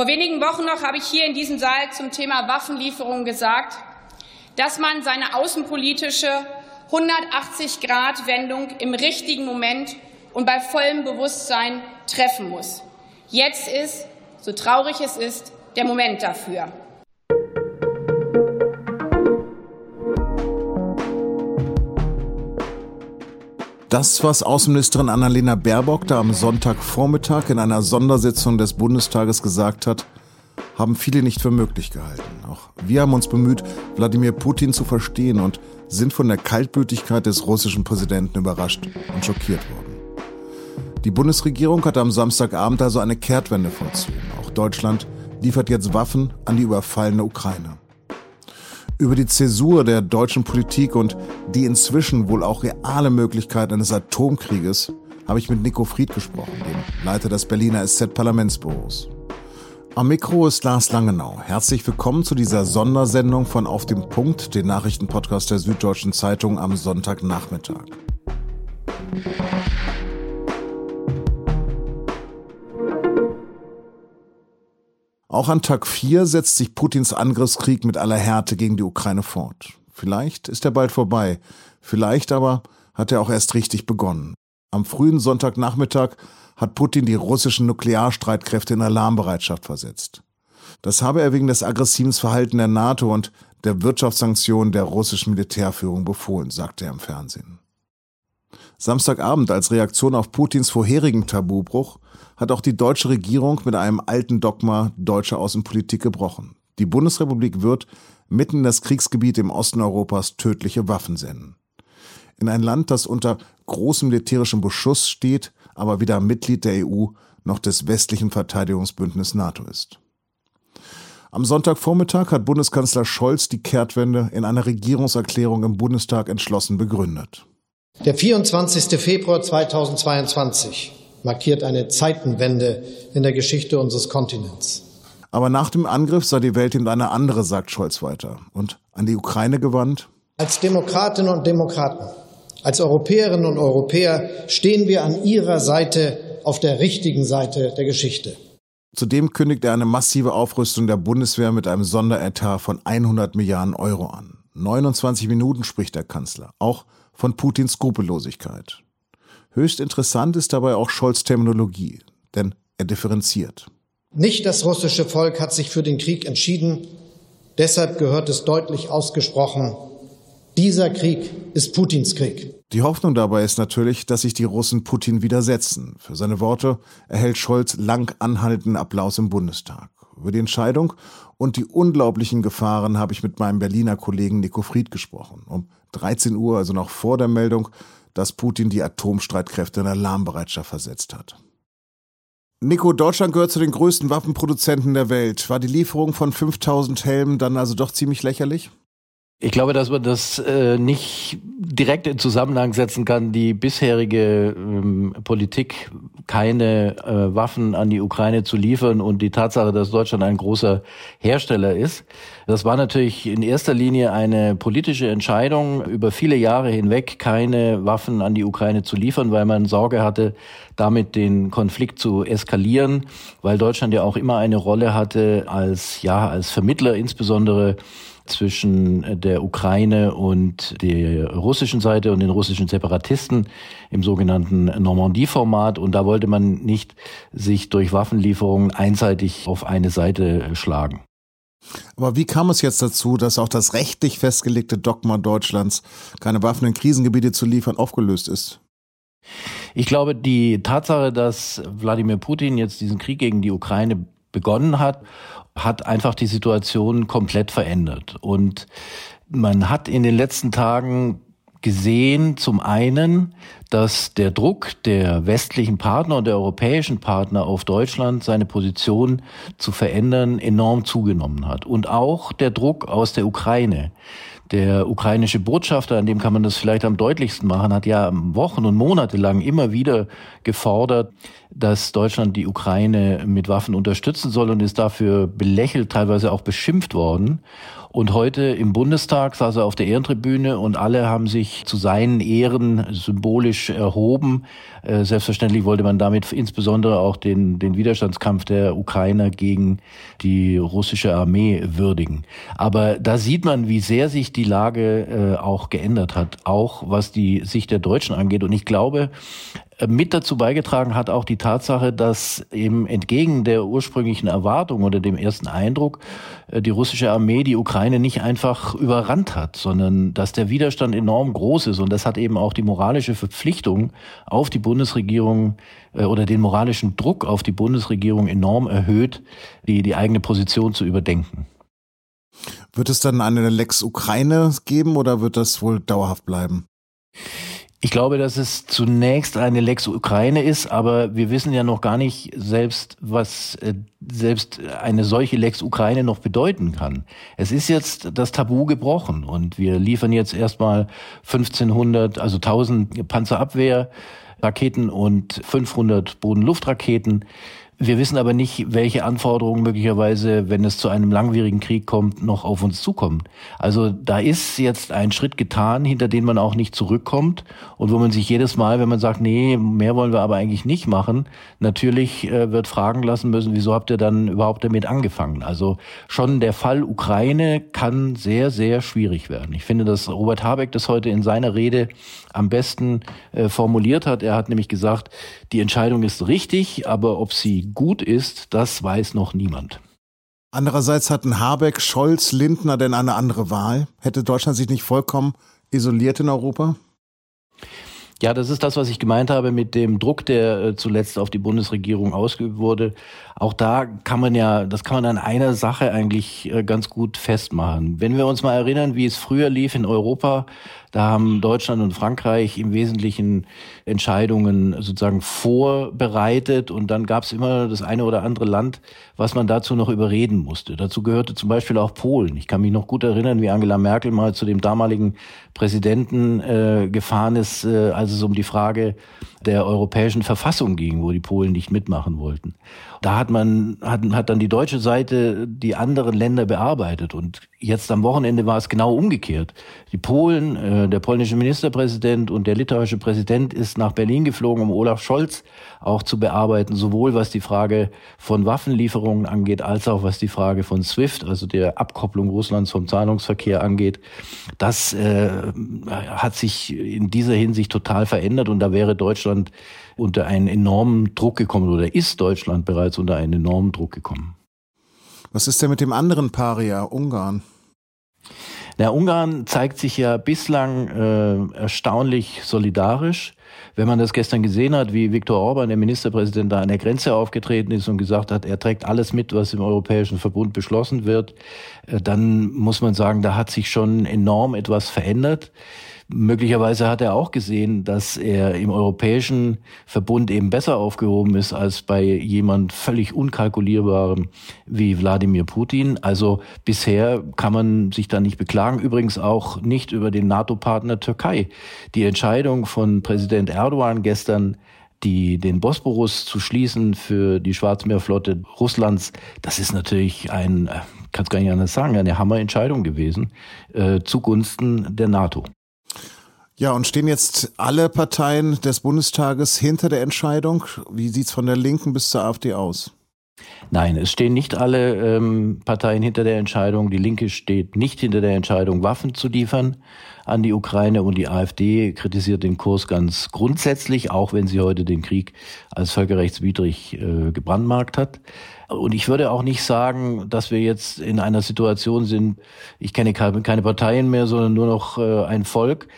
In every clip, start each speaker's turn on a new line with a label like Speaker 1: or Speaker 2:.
Speaker 1: Vor wenigen Wochen noch habe ich hier in diesem Saal zum Thema Waffenlieferung gesagt, dass man seine außenpolitische 180-Grad-Wendung im richtigen Moment und bei vollem Bewusstsein treffen muss. Jetzt ist, so traurig es ist, der Moment dafür.
Speaker 2: Das, was Außenministerin Annalena Baerbock da am Sonntagvormittag in einer Sondersitzung des Bundestages gesagt hat, haben viele nicht für möglich gehalten. Auch wir haben uns bemüht, Wladimir Putin zu verstehen und sind von der Kaltblütigkeit des russischen Präsidenten überrascht und schockiert worden. Die Bundesregierung hat am Samstagabend also eine Kehrtwende vollzogen. Auch Deutschland liefert jetzt Waffen an die überfallene Ukraine. Über die Zäsur der deutschen Politik und die inzwischen wohl auch reale Möglichkeit eines Atomkrieges habe ich mit Nico Fried gesprochen, dem Leiter des Berliner SZ-Parlamentsbüros. Am Mikro ist Lars Langenau. Herzlich willkommen zu dieser Sondersendung von Auf dem Punkt, den Nachrichtenpodcast der Süddeutschen Zeitung am Sonntagnachmittag. Auch an Tag 4 setzt sich Putins Angriffskrieg mit aller Härte gegen die Ukraine fort. Vielleicht ist er bald vorbei, vielleicht aber hat er auch erst richtig begonnen. Am frühen Sonntagnachmittag hat Putin die russischen Nuklearstreitkräfte in Alarmbereitschaft versetzt. Das habe er wegen des aggressiven Verhaltens der NATO und der Wirtschaftssanktionen der russischen Militärführung befohlen, sagte er im Fernsehen. Samstagabend als Reaktion auf Putins vorherigen Tabubruch hat auch die deutsche Regierung mit einem alten Dogma deutscher Außenpolitik gebrochen. Die Bundesrepublik wird mitten in das Kriegsgebiet im Osten Europas tödliche Waffen senden. In ein Land, das unter großem militärischen Beschuss steht, aber weder Mitglied der EU noch des westlichen Verteidigungsbündnisses NATO ist. Am Sonntagvormittag hat Bundeskanzler Scholz die Kehrtwende in einer Regierungserklärung im Bundestag entschlossen begründet.
Speaker 3: Der 24. Februar 2022 markiert eine Zeitenwende in der Geschichte unseres Kontinents.
Speaker 2: Aber nach dem Angriff sei die Welt eben eine andere, sagt Scholz weiter. Und an die Ukraine gewandt?
Speaker 3: Als Demokratinnen und Demokraten, als Europäerinnen und Europäer stehen wir an ihrer Seite auf der richtigen Seite der Geschichte.
Speaker 2: Zudem kündigt er eine massive Aufrüstung der Bundeswehr mit einem Sonderetat von 100 Milliarden Euro an. 29 Minuten spricht der Kanzler, auch von Putins Skrupellosigkeit. Höchst interessant ist dabei auch Scholz Terminologie, denn er differenziert.
Speaker 3: Nicht das russische Volk hat sich für den Krieg entschieden, deshalb gehört es deutlich ausgesprochen, dieser Krieg ist Putins Krieg.
Speaker 2: Die Hoffnung dabei ist natürlich, dass sich die Russen Putin widersetzen. Für seine Worte erhält Scholz lang anhaltenden Applaus im Bundestag. Über die Entscheidung und die unglaublichen Gefahren habe ich mit meinem Berliner Kollegen Nico Fried gesprochen. Um 13 Uhr, also noch vor der Meldung, dass Putin die Atomstreitkräfte in Alarmbereitschaft versetzt hat. Nico, Deutschland gehört zu den größten Waffenproduzenten der Welt. War die Lieferung von 5000 Helmen dann also doch ziemlich lächerlich?
Speaker 4: Ich glaube, dass man das äh, nicht direkt in Zusammenhang setzen kann. Die bisherige ähm, Politik, keine äh, Waffen an die Ukraine zu liefern und die Tatsache, dass Deutschland ein großer Hersteller ist. Das war natürlich in erster Linie eine politische Entscheidung, über viele Jahre hinweg keine Waffen an die Ukraine zu liefern, weil man Sorge hatte, damit den Konflikt zu eskalieren, weil Deutschland ja auch immer eine Rolle hatte als, ja, als Vermittler, insbesondere zwischen der Ukraine und der russischen Seite und den russischen Separatisten im sogenannten Normandie-Format. Und da wollte man nicht sich durch Waffenlieferungen einseitig auf eine Seite schlagen.
Speaker 2: Aber wie kam es jetzt dazu, dass auch das rechtlich festgelegte Dogma Deutschlands, keine Waffen in Krisengebiete zu liefern, aufgelöst ist?
Speaker 4: Ich glaube, die Tatsache, dass Wladimir Putin jetzt diesen Krieg gegen die Ukraine begonnen hat hat einfach die Situation komplett verändert. Und man hat in den letzten Tagen gesehen, zum einen, dass der Druck der westlichen Partner und der europäischen Partner auf Deutschland, seine Position zu verändern, enorm zugenommen hat. Und auch der Druck aus der Ukraine. Der ukrainische Botschafter, an dem kann man das vielleicht am deutlichsten machen, hat ja Wochen und Monate lang immer wieder gefordert, dass Deutschland die Ukraine mit Waffen unterstützen soll und ist dafür belächelt, teilweise auch beschimpft worden. Und heute im Bundestag saß er auf der Ehrentribüne und alle haben sich zu seinen Ehren symbolisch erhoben. Äh, selbstverständlich wollte man damit insbesondere auch den, den Widerstandskampf der Ukrainer gegen die russische Armee würdigen. Aber da sieht man, wie sehr sich die Lage äh, auch geändert hat, auch was die Sicht der Deutschen angeht. Und ich glaube, mit dazu beigetragen hat auch die Tatsache, dass eben entgegen der ursprünglichen Erwartung oder dem ersten Eindruck äh, die russische Armee die Ukraine nicht einfach überrannt hat, sondern dass der Widerstand enorm groß ist. Und das hat eben auch die moralische Verpflichtung auf die Bundesregierung äh, oder den moralischen Druck auf die Bundesregierung enorm erhöht, die, die eigene Position zu überdenken.
Speaker 2: Wird es dann eine Lex Ukraine geben oder wird das wohl dauerhaft bleiben?
Speaker 4: Ich glaube, dass es zunächst eine Lex Ukraine ist, aber wir wissen ja noch gar nicht selbst, was äh, selbst eine solche Lex Ukraine noch bedeuten kann. Es ist jetzt das Tabu gebrochen und wir liefern jetzt erstmal 1500, also 1000 Panzerabwehrraketen und 500 Bodenluftraketen. Wir wissen aber nicht, welche Anforderungen möglicherweise, wenn es zu einem langwierigen Krieg kommt, noch auf uns zukommen. Also da ist jetzt ein Schritt getan, hinter den man auch nicht zurückkommt und wo man sich jedes Mal, wenn man sagt, nee, mehr wollen wir aber eigentlich nicht machen, natürlich äh, wird fragen lassen müssen, wieso habt ihr dann überhaupt damit angefangen? Also schon der Fall Ukraine kann sehr, sehr schwierig werden. Ich finde, dass Robert Habeck das heute in seiner Rede am besten äh, formuliert hat. Er hat nämlich gesagt, die Entscheidung ist richtig, aber ob sie gut ist, das weiß noch niemand.
Speaker 2: Andererseits hatten Habeck, Scholz, Lindner denn eine andere Wahl? Hätte Deutschland sich nicht vollkommen isoliert in Europa?
Speaker 4: Ja, das ist das, was ich gemeint habe mit dem Druck, der äh, zuletzt auf die Bundesregierung ausgeübt wurde. Auch da kann man ja, das kann man an einer Sache eigentlich äh, ganz gut festmachen. Wenn wir uns mal erinnern, wie es früher lief in Europa, da haben Deutschland und Frankreich im Wesentlichen Entscheidungen sozusagen vorbereitet und dann gab es immer das eine oder andere Land, was man dazu noch überreden musste. Dazu gehörte zum Beispiel auch Polen. Ich kann mich noch gut erinnern, wie Angela Merkel mal zu dem damaligen Präsidenten äh, gefahren ist, äh, als es um die Frage der europäischen Verfassung ging, wo die Polen nicht mitmachen wollten. Da hat man, hat, hat dann die deutsche Seite die anderen Länder bearbeitet und jetzt am Wochenende war es genau umgekehrt. Die Polen, äh, der polnische Ministerpräsident und der litauische Präsident ist nach Berlin geflogen, um Olaf Scholz auch zu bearbeiten, sowohl was die Frage von Waffenlieferungen angeht, als auch was die Frage von SWIFT, also der Abkopplung Russlands vom Zahlungsverkehr angeht. Das äh, hat sich in dieser Hinsicht total verändert und da wäre Deutschland unter einen enormen Druck gekommen oder ist Deutschland bereits unter einen enormen Druck gekommen.
Speaker 2: Was ist denn mit dem anderen Paria, Ungarn?
Speaker 4: Na, Ungarn zeigt sich ja bislang äh, erstaunlich solidarisch. Wenn man das gestern gesehen hat, wie Viktor Orban, der Ministerpräsident, da an der Grenze aufgetreten ist und gesagt hat, er trägt alles mit, was im Europäischen Verbund beschlossen wird, äh, dann muss man sagen, da hat sich schon enorm etwas verändert. Möglicherweise hat er auch gesehen, dass er im europäischen Verbund eben besser aufgehoben ist als bei jemand völlig unkalkulierbarem wie Wladimir Putin. Also bisher kann man sich da nicht beklagen. Übrigens auch nicht über den NATO-Partner Türkei. Die Entscheidung von Präsident Erdogan gestern, die, den Bosporus zu schließen für die Schwarzmeerflotte Russlands, das ist natürlich ein, äh, kann es gar nicht anders sagen, eine Hammerentscheidung gewesen äh, zugunsten der NATO.
Speaker 2: Ja, und stehen jetzt alle Parteien des Bundestages hinter der Entscheidung? Wie sieht's von der Linken bis zur AfD aus?
Speaker 4: Nein, es stehen nicht alle ähm, Parteien hinter der Entscheidung. Die Linke steht nicht hinter der Entscheidung, Waffen zu liefern an die Ukraine und die AfD kritisiert den Kurs ganz grundsätzlich, auch wenn sie heute den Krieg als völkerrechtswidrig äh, gebrandmarkt hat. Und ich würde auch nicht sagen, dass wir jetzt in einer Situation sind, ich kenne keine Parteien mehr, sondern nur noch äh, ein Volk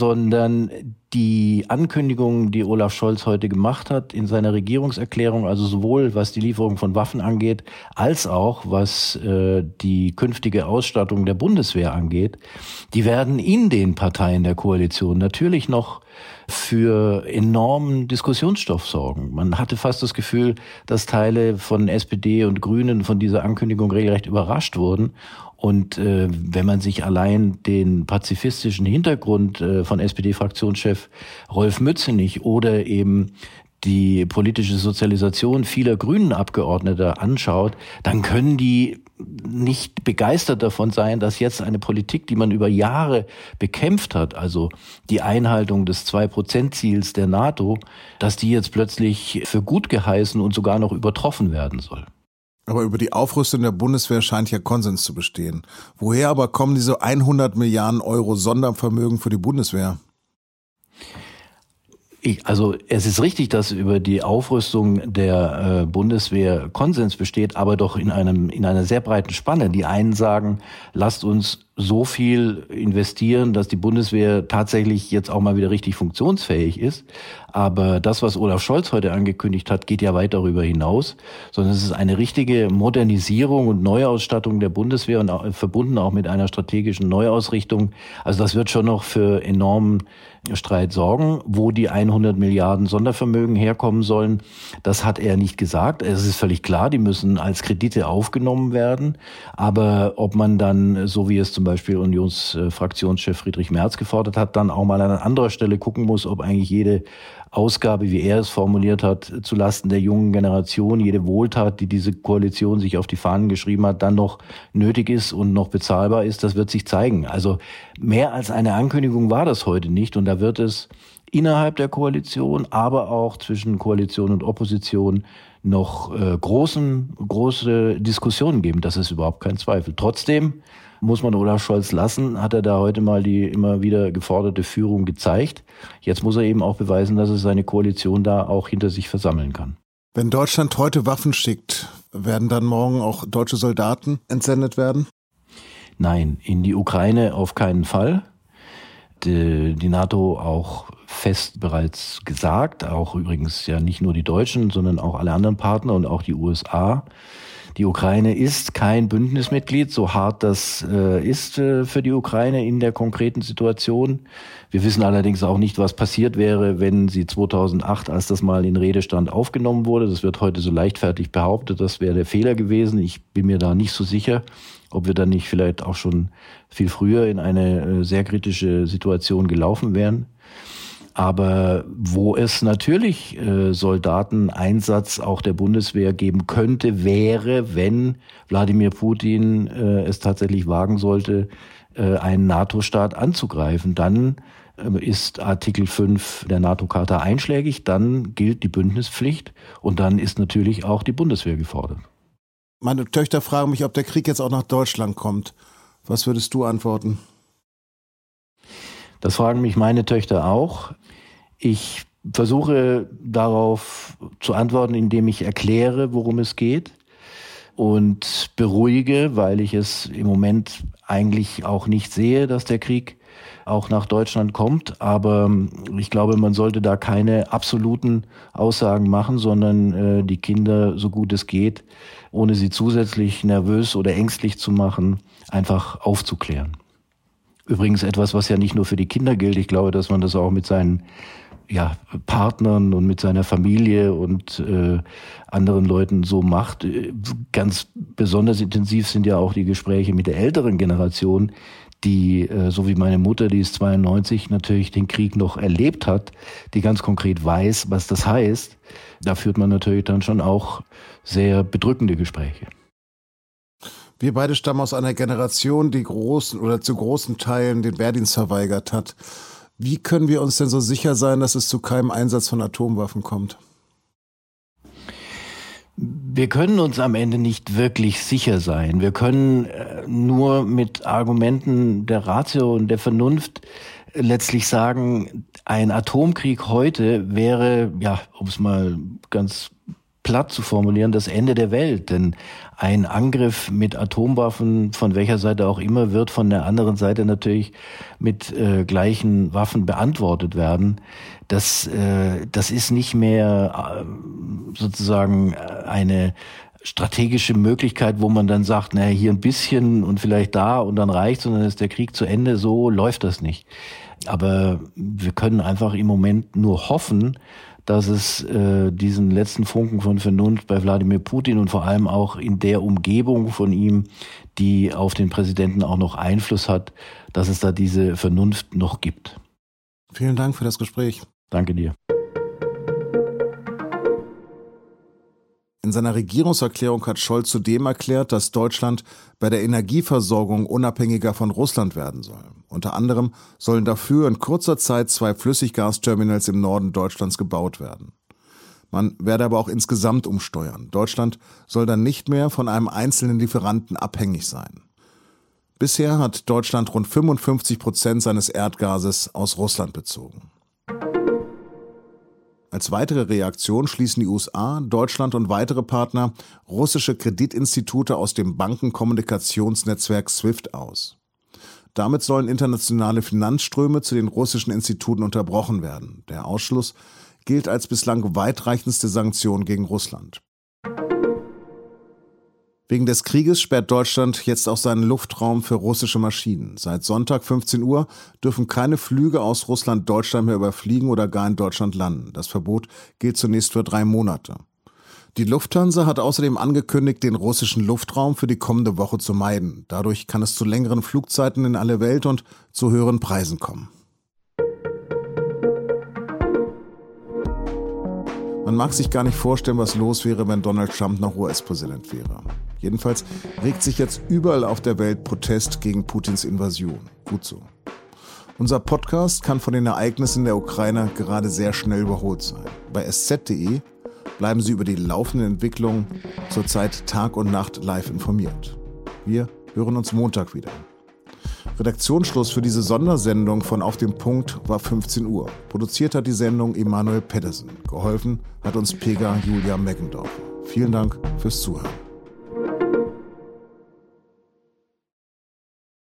Speaker 4: sondern die Ankündigungen, die Olaf Scholz heute gemacht hat in seiner Regierungserklärung, also sowohl was die Lieferung von Waffen angeht, als auch was äh, die künftige Ausstattung der Bundeswehr angeht, die werden in den Parteien der Koalition natürlich noch für enormen Diskussionsstoff sorgen. Man hatte fast das Gefühl, dass Teile von SPD und Grünen von dieser Ankündigung regelrecht überrascht wurden und äh, wenn man sich allein den pazifistischen Hintergrund äh, von SPD-Fraktionschef Rolf Mützenich oder eben die politische Sozialisation vieler grünen Abgeordneter anschaut, dann können die nicht begeistert davon sein, dass jetzt eine Politik, die man über Jahre bekämpft hat, also die Einhaltung des Zwei-Prozent-Ziels der NATO, dass die jetzt plötzlich für gut geheißen und sogar noch übertroffen werden soll.
Speaker 2: Aber über die Aufrüstung der Bundeswehr scheint ja Konsens zu bestehen. Woher aber kommen diese 100 Milliarden Euro Sondervermögen für die Bundeswehr?
Speaker 4: Ich, also es ist richtig, dass über die Aufrüstung der äh, Bundeswehr Konsens besteht, aber doch in einem in einer sehr breiten Spanne. Die einen sagen, lasst uns so viel investieren, dass die Bundeswehr tatsächlich jetzt auch mal wieder richtig funktionsfähig ist. Aber das, was Olaf Scholz heute angekündigt hat, geht ja weit darüber hinaus, sondern es ist eine richtige Modernisierung und Neuausstattung der Bundeswehr und auch, verbunden auch mit einer strategischen Neuausrichtung. Also das wird schon noch für enormen Streit sorgen, wo die 100 Milliarden Sondervermögen herkommen sollen. Das hat er nicht gesagt. Es ist völlig klar, die müssen als Kredite aufgenommen werden. Aber ob man dann, so wie es zum Beispiel Unionsfraktionschef Friedrich Merz gefordert hat, dann auch mal an anderer Stelle gucken muss, ob eigentlich jede Ausgabe, wie er es formuliert hat, zulasten der jungen Generation, jede Wohltat, die diese Koalition sich auf die Fahnen geschrieben hat, dann noch nötig ist und noch bezahlbar ist, das wird sich zeigen. Also mehr als eine Ankündigung war das heute nicht und da wird es innerhalb der Koalition, aber auch zwischen Koalition und Opposition noch äh, großen, große Diskussionen geben. Das ist überhaupt kein Zweifel. Trotzdem muss man Olaf Scholz lassen, hat er da heute mal die immer wieder geforderte Führung gezeigt. Jetzt muss er eben auch beweisen, dass er seine Koalition da auch hinter sich versammeln kann.
Speaker 2: Wenn Deutschland heute Waffen schickt, werden dann morgen auch deutsche Soldaten entsendet werden?
Speaker 4: Nein, in die Ukraine auf keinen Fall. Die, die NATO auch fest bereits gesagt, auch übrigens ja nicht nur die Deutschen, sondern auch alle anderen Partner und auch die USA die Ukraine ist kein Bündnismitglied, so hart das äh, ist äh, für die Ukraine in der konkreten Situation. Wir wissen allerdings auch nicht, was passiert wäre, wenn sie 2008, als das mal in Redestand aufgenommen wurde, das wird heute so leichtfertig behauptet, das wäre der Fehler gewesen. Ich bin mir da nicht so sicher, ob wir dann nicht vielleicht auch schon viel früher in eine äh, sehr kritische Situation gelaufen wären. Aber wo es natürlich äh, Soldateneinsatz auch der Bundeswehr geben könnte, wäre, wenn Wladimir Putin äh, es tatsächlich wagen sollte, äh, einen NATO-Staat anzugreifen. Dann ist Artikel 5 der NATO-Charta einschlägig, dann gilt die Bündnispflicht und dann ist natürlich auch die Bundeswehr gefordert.
Speaker 2: Meine Töchter fragen mich, ob der Krieg jetzt auch nach Deutschland kommt. Was würdest du antworten?
Speaker 4: Das fragen mich meine Töchter auch. Ich versuche darauf zu antworten, indem ich erkläre, worum es geht und beruhige, weil ich es im Moment eigentlich auch nicht sehe, dass der Krieg auch nach Deutschland kommt. Aber ich glaube, man sollte da keine absoluten Aussagen machen, sondern äh, die Kinder, so gut es geht, ohne sie zusätzlich nervös oder ängstlich zu machen, einfach aufzuklären. Übrigens etwas, was ja nicht nur für die Kinder gilt. Ich glaube, dass man das auch mit seinen ja, Partnern und mit seiner Familie und äh, anderen Leuten so macht. Ganz besonders intensiv sind ja auch die Gespräche mit der älteren Generation, die, äh, so wie meine Mutter, die ist 92, natürlich den Krieg noch erlebt hat, die ganz konkret weiß, was das heißt. Da führt man natürlich dann schon auch sehr bedrückende Gespräche.
Speaker 2: Wir beide stammen aus einer Generation, die großen oder zu großen Teilen den Wehrdienst verweigert hat. Wie können wir uns denn so sicher sein, dass es zu keinem Einsatz von Atomwaffen kommt?
Speaker 4: Wir können uns am Ende nicht wirklich sicher sein. Wir können äh, nur mit Argumenten der Ratio und der Vernunft letztlich sagen, ein Atomkrieg heute wäre, ja, um es mal ganz platt zu formulieren, das Ende der Welt. Denn ein Angriff mit Atomwaffen von welcher Seite auch immer wird von der anderen Seite natürlich mit äh, gleichen Waffen beantwortet werden. Das, äh, das ist nicht mehr äh, sozusagen eine strategische Möglichkeit, wo man dann sagt, naja, hier ein bisschen und vielleicht da und dann reicht, sondern ist der Krieg zu Ende. So läuft das nicht. Aber wir können einfach im Moment nur hoffen, dass es äh, diesen letzten Funken von Vernunft bei Wladimir Putin und vor allem auch in der Umgebung von ihm, die auf den Präsidenten auch noch Einfluss hat, dass es da diese Vernunft noch gibt.
Speaker 2: Vielen Dank für das Gespräch.
Speaker 4: Danke dir.
Speaker 2: In seiner Regierungserklärung hat Scholz zudem erklärt, dass Deutschland bei der Energieversorgung unabhängiger von Russland werden soll. Unter anderem sollen dafür in kurzer Zeit zwei Flüssiggasterminals im Norden Deutschlands gebaut werden. Man werde aber auch insgesamt umsteuern. Deutschland soll dann nicht mehr von einem einzelnen Lieferanten abhängig sein. Bisher hat Deutschland rund 55 Prozent seines Erdgases aus Russland bezogen. Als weitere Reaktion schließen die USA, Deutschland und weitere Partner russische Kreditinstitute aus dem Bankenkommunikationsnetzwerk SWIFT aus. Damit sollen internationale Finanzströme zu den russischen Instituten unterbrochen werden. Der Ausschluss gilt als bislang weitreichendste Sanktion gegen Russland. Wegen des Krieges sperrt Deutschland jetzt auch seinen Luftraum für russische Maschinen. Seit Sonntag 15 Uhr dürfen keine Flüge aus Russland Deutschland mehr überfliegen oder gar in Deutschland landen. Das Verbot gilt zunächst für drei Monate. Die Lufthansa hat außerdem angekündigt, den russischen Luftraum für die kommende Woche zu meiden. Dadurch kann es zu längeren Flugzeiten in alle Welt und zu höheren Preisen kommen. Man mag sich gar nicht vorstellen, was los wäre, wenn Donald Trump noch US-Präsident wäre. Jedenfalls regt sich jetzt überall auf der Welt Protest gegen Putins Invasion. Gut so. Unser Podcast kann von den Ereignissen der Ukraine gerade sehr schnell überholt sein. Bei sz.de bleiben Sie über die laufenden Entwicklungen zurzeit Tag und Nacht live informiert. Wir hören uns Montag wieder. Redaktionsschluss für diese Sondersendung von Auf dem Punkt war 15 Uhr. Produziert hat die Sendung Emanuel Pedersen. Geholfen hat uns Pega Julia Meggendorf. Vielen Dank fürs Zuhören.